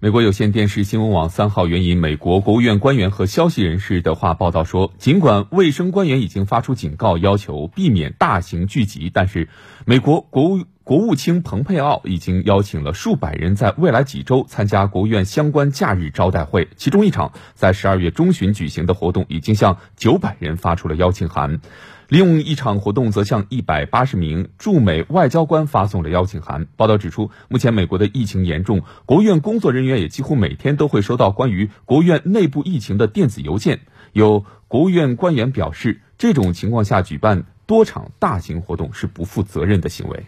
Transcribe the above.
美国有线电视新闻网三号援引美国国务院官员和消息人士的话报道说，尽管卫生官员已经发出警告，要求避免大型聚集，但是美国国务国务卿蓬佩奥已经邀请了数百人在未来几周参加国务院相关假日招待会，其中一场在十二月中旬举行的活动已经向九百人发出了邀请函。利用一场活动则向一百八十名驻美外交官发送了邀请函。报道指出，目前美国的疫情严重，国务院工作人员也几乎每天都会收到关于国务院内部疫情的电子邮件。有国务院官员表示，这种情况下举办多场大型活动是不负责任的行为。